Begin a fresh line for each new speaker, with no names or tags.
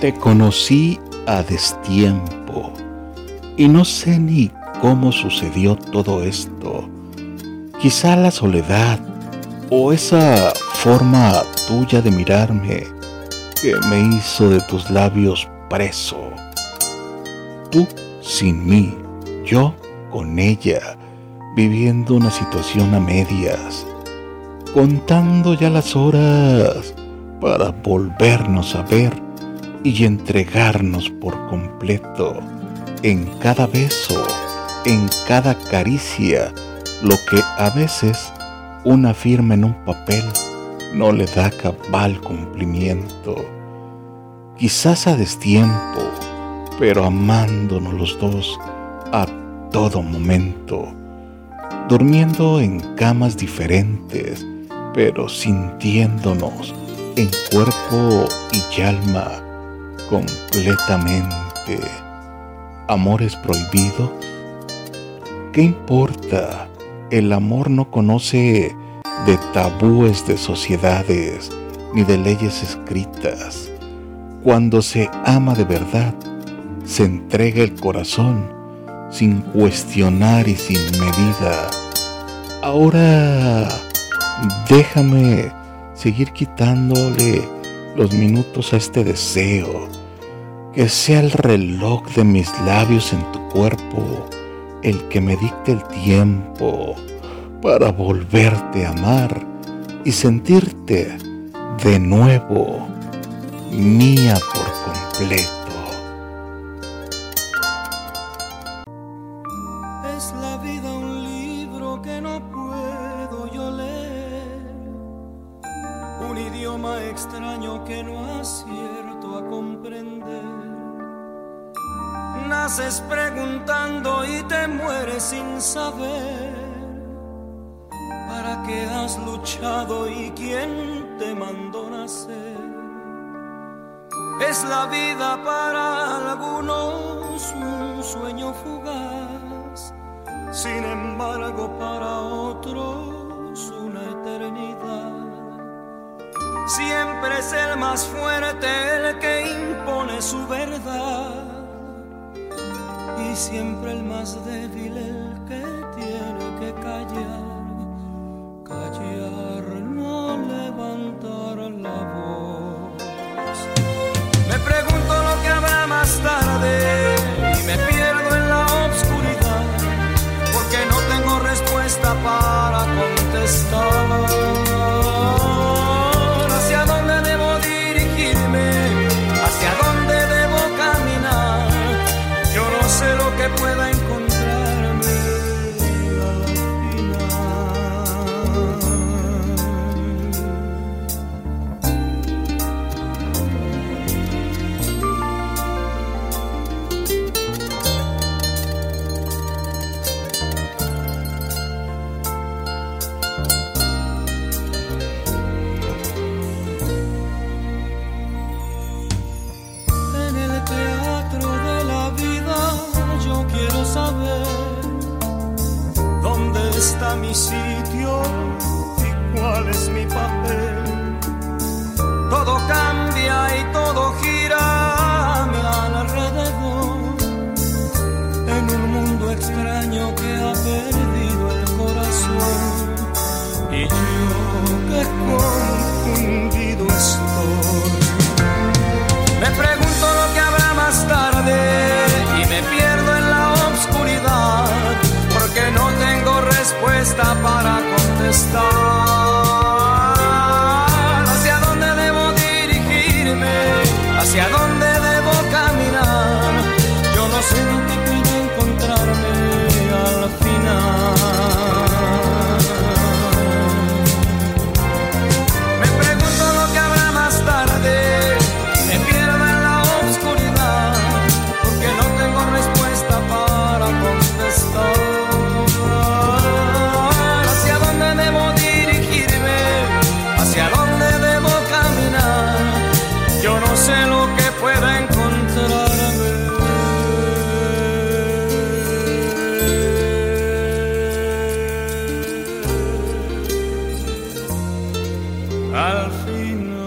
Te conocí a destiempo y no sé ni cómo sucedió todo esto. Quizá la soledad o esa forma tuya de mirarme que me hizo de tus labios preso. Tú sin mí, yo con ella, viviendo una situación a medias, contando ya las horas para volvernos a ver y entregarnos por completo en cada beso, en cada caricia, lo que a veces una firma en un papel no le da cabal cumplimiento. Quizás a destiempo, pero amándonos los dos a todo momento, durmiendo en camas diferentes, pero sintiéndonos en cuerpo y alma completamente. ¿Amores prohibidos? ¿Qué importa? El amor no conoce de tabúes de sociedades ni de leyes escritas. Cuando se ama de verdad, se entrega el corazón sin cuestionar y sin medida. Ahora déjame seguir quitándole los minutos a este deseo, que sea el reloj de mis labios en tu cuerpo el que me dicte el tiempo para volverte a amar y sentirte de nuevo mía por completo.
Es la vida un libro que no puedo yo leer, un idioma extraño que no acierto a comprender. Naces preguntando y te mueres sin saber para qué has luchado y quién te mandó nacer. Es la vida para algunos un sueño fugaz sin embargo para otros Siempre es el más fuerte el que impone su verdad. Y siempre el más débil el que está mi sitio y cuál es mi papel. Todo respuesta para contestar. al final.